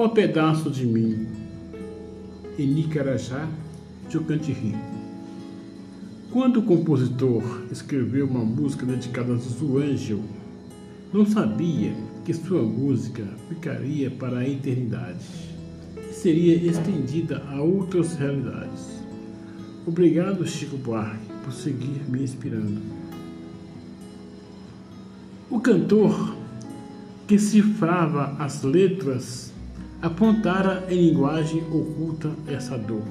Ó pedaço de mim, em Nicarajá, Chocantiri. Quando o compositor escreveu uma música dedicada a Zuângel, não sabia que sua música ficaria para a eternidade e seria estendida a outras realidades. Obrigado, Chico Buarque, por seguir me inspirando. O cantor que cifrava as letras apontara em linguagem oculta essa dor.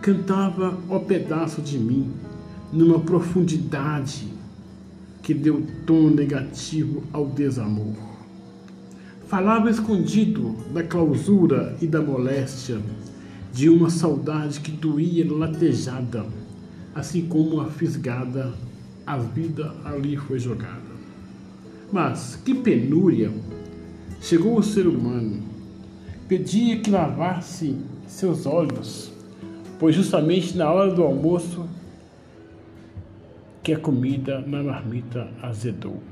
Cantava o pedaço de mim numa profundidade que deu tom negativo ao desamor. Falava escondido da clausura e da moléstia de uma saudade que doía latejada, assim como a fisgada, a vida ali foi jogada. Mas que penúria! Chegou o ser humano, pedia que lavasse seus olhos, pois justamente na hora do almoço que a comida na marmita azedou.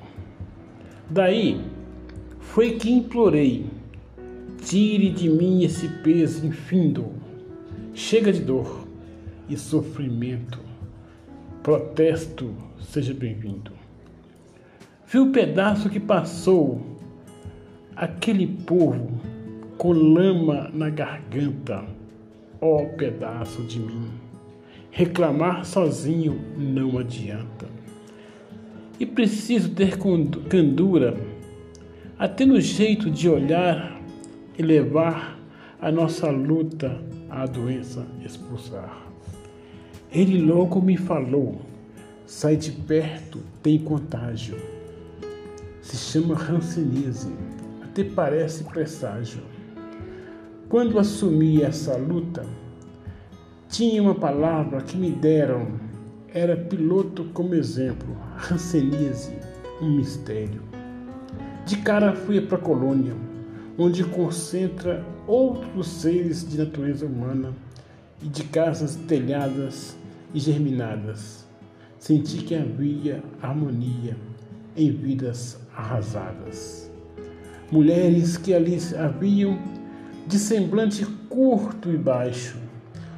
Daí foi que implorei: tire de mim esse peso infindo Chega de dor e sofrimento. Protesto, seja bem-vindo. Viu o pedaço que passou, aquele povo com lama na garganta, ó pedaço de mim. Reclamar sozinho não adianta. E preciso ter candura, até no jeito de olhar e levar a nossa luta a doença expulsar. Ele logo me falou: sai de perto, tem contágio. Se chama rancenise, até parece presságio. Quando assumi essa luta, tinha uma palavra que me deram, era piloto como exemplo, rancenise, um mistério. De cara fui para a colônia, onde concentra outros seres de natureza humana e de casas telhadas e germinadas. Senti que havia harmonia em vidas arrasadas. Mulheres que ali haviam de semblante curto e baixo,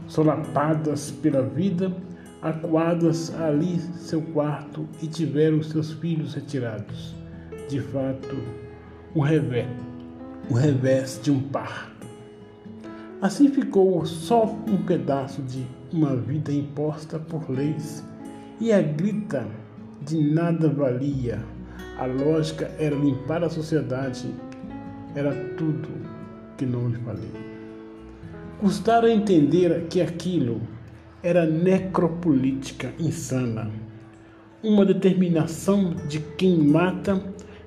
solapadas pela vida, acuadas ali seu quarto e tiveram seus filhos retirados. De fato, o revés, o revés de um parto. Assim ficou só um pedaço de uma vida imposta por leis, e a grita de nada valia. A lógica era limpar a sociedade, era tudo que não lhe falei. Custara entender que aquilo era necropolítica insana, uma determinação de quem mata,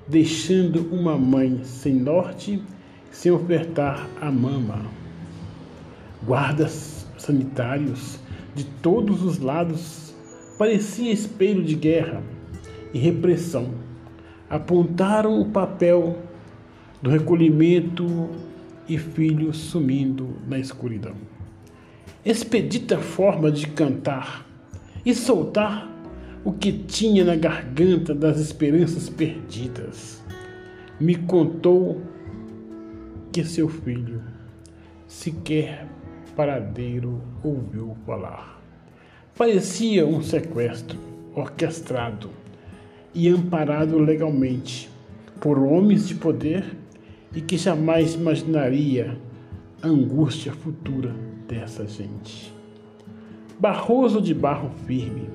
deixando uma mãe sem norte, sem ofertar a mama guardas sanitários de todos os lados, parecia espelho de guerra e repressão. Apontaram o papel do recolhimento e filhos sumindo na escuridão. Expedita forma de cantar e soltar o que tinha na garganta das esperanças perdidas. Me contou que seu filho sequer paradeiro ouviu falar. Parecia um sequestro orquestrado e amparado legalmente por homens de poder e que jamais imaginaria a angústia futura dessa gente. Barroso de barro firme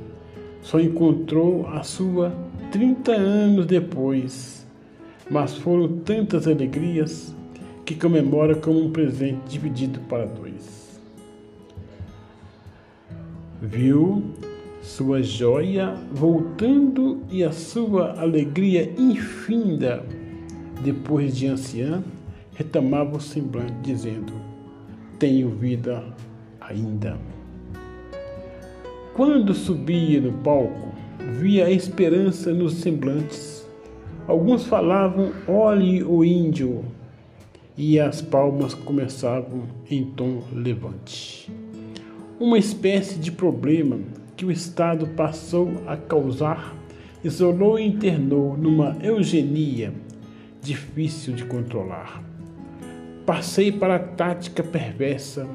só encontrou a sua 30 anos depois, mas foram tantas alegrias que comemora como um presente dividido para dois viu sua joia voltando e a sua alegria infinda, depois de anciã, retomava o semblante, dizendo: Tenho vida ainda. Quando subia no palco, via a esperança nos semblantes. Alguns falavam: Olhe o índio, e as palmas começavam em tom levante uma espécie de problema que o Estado passou a causar, isolou e internou numa eugenia difícil de controlar. passei para a tática perversa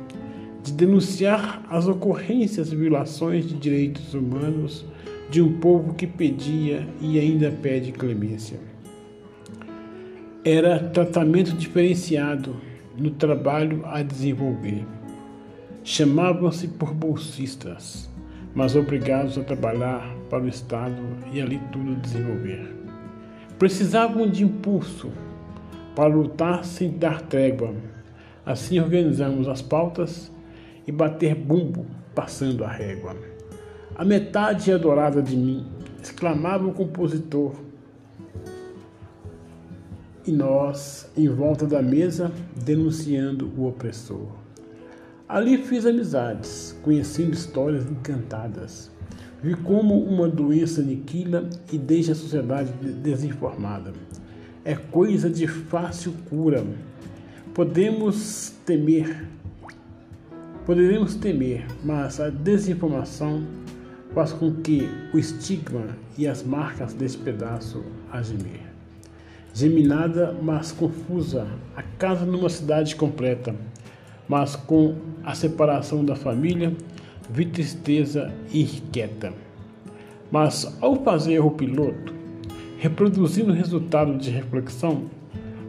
de denunciar as ocorrências e violações de direitos humanos de um povo que pedia e ainda pede clemência. Era tratamento diferenciado no trabalho a desenvolver. Chamavam-se por bolsistas, mas obrigados a trabalhar para o Estado e ali tudo desenvolver. Precisavam de impulso para lutar sem dar trégua. Assim organizamos as pautas e bater bumbo passando a régua. A metade adorada de mim, exclamava o compositor. E nós, em volta da mesa, denunciando o opressor. Ali fiz amizades, conhecendo histórias encantadas. Vi como uma doença aniquila e deixa a sociedade desinformada. É coisa de fácil cura. Podemos temer Poderíamos temer, mas a desinformação faz com que o estigma e as marcas desse pedaço a gemer. Geminada, mas confusa, a casa numa cidade completa, mas com a separação da família, vi tristeza irrequieta. Mas ao fazer o piloto, reproduzindo o resultado de reflexão,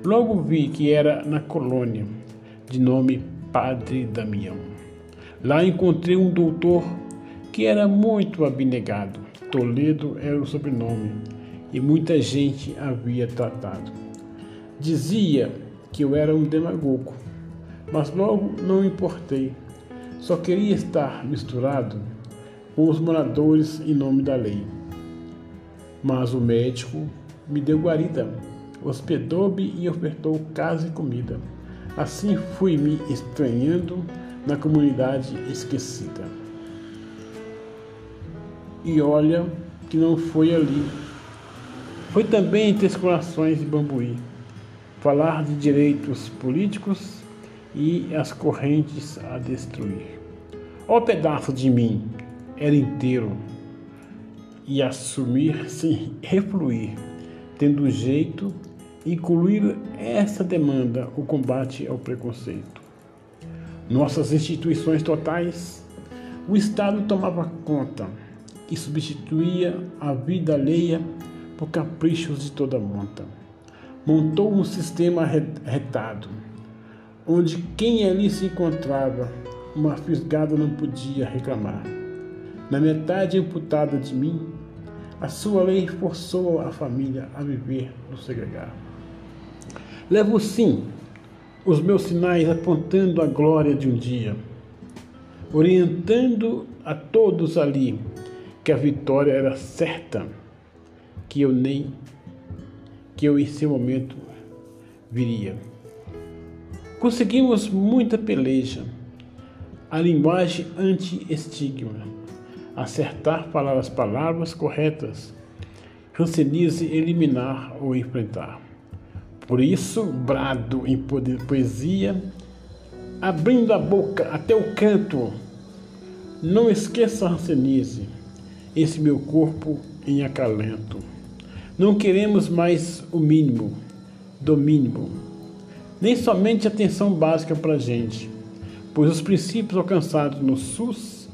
logo vi que era na colônia, de nome Padre Damião. Lá encontrei um doutor que era muito abnegado. Toledo era o sobrenome e muita gente havia tratado. Dizia que eu era um demagogo, mas logo não importei. Só queria estar misturado com os moradores em nome da lei. Mas o médico me deu guarida, hospedou-me e ofertou casa e comida. Assim fui me estranhando na comunidade esquecida. E olha que não foi ali. Foi também entre as corações de Bambuí. Falar de direitos políticos e as correntes a destruir. Ó pedaço de mim era inteiro e assumir sem refluir, tendo jeito incluir essa demanda o combate ao preconceito nossas instituições totais, o Estado tomava conta e substituía a vida alheia por caprichos de toda monta. Montou um sistema retado, onde quem ali se encontrava, uma fisgada não podia reclamar. Na metade amputada de mim, a sua lei forçou a família a viver no segregar. Levo sim os meus sinais apontando a glória de um dia, orientando a todos ali que a vitória era certa, que eu nem que eu em seu momento viria. Conseguimos muita peleja, a linguagem anti-estigma, acertar falar as palavras corretas, cancelize eliminar ou enfrentar. Por isso, brado em poesia, abrindo a boca até o canto. Não esqueça, Rancenise, esse meu corpo em acalento. Não queremos mais o mínimo do mínimo, nem somente atenção básica para a gente, pois os princípios alcançados no SUS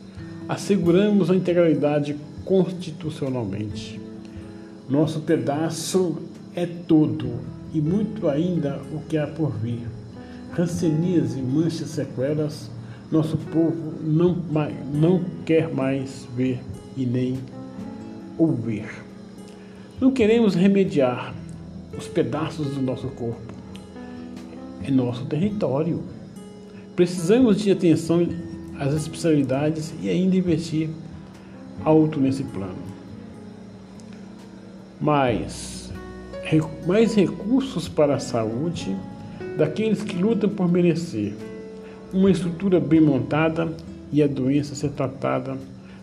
asseguramos a integralidade constitucionalmente. Nosso pedaço é todo e muito ainda o que há por vir. Rancenias e manchas sequelas, nosso povo não, não quer mais ver e nem ouvir. Não queremos remediar os pedaços do nosso corpo. É nosso território. Precisamos de atenção às especialidades e ainda investir alto nesse plano. Mas mais recursos para a saúde daqueles que lutam por merecer, uma estrutura bem montada e a doença ser tratada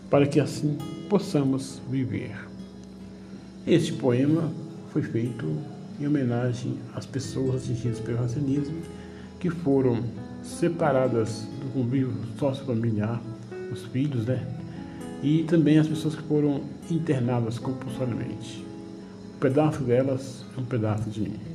para que assim possamos viver. Este poema foi feito em homenagem às pessoas atingidas pelo racinismo que foram separadas do convívio sociofamiliar, os filhos, né? E também as pessoas que foram internadas compulsoriamente pedaço delas é um pedaço de mim.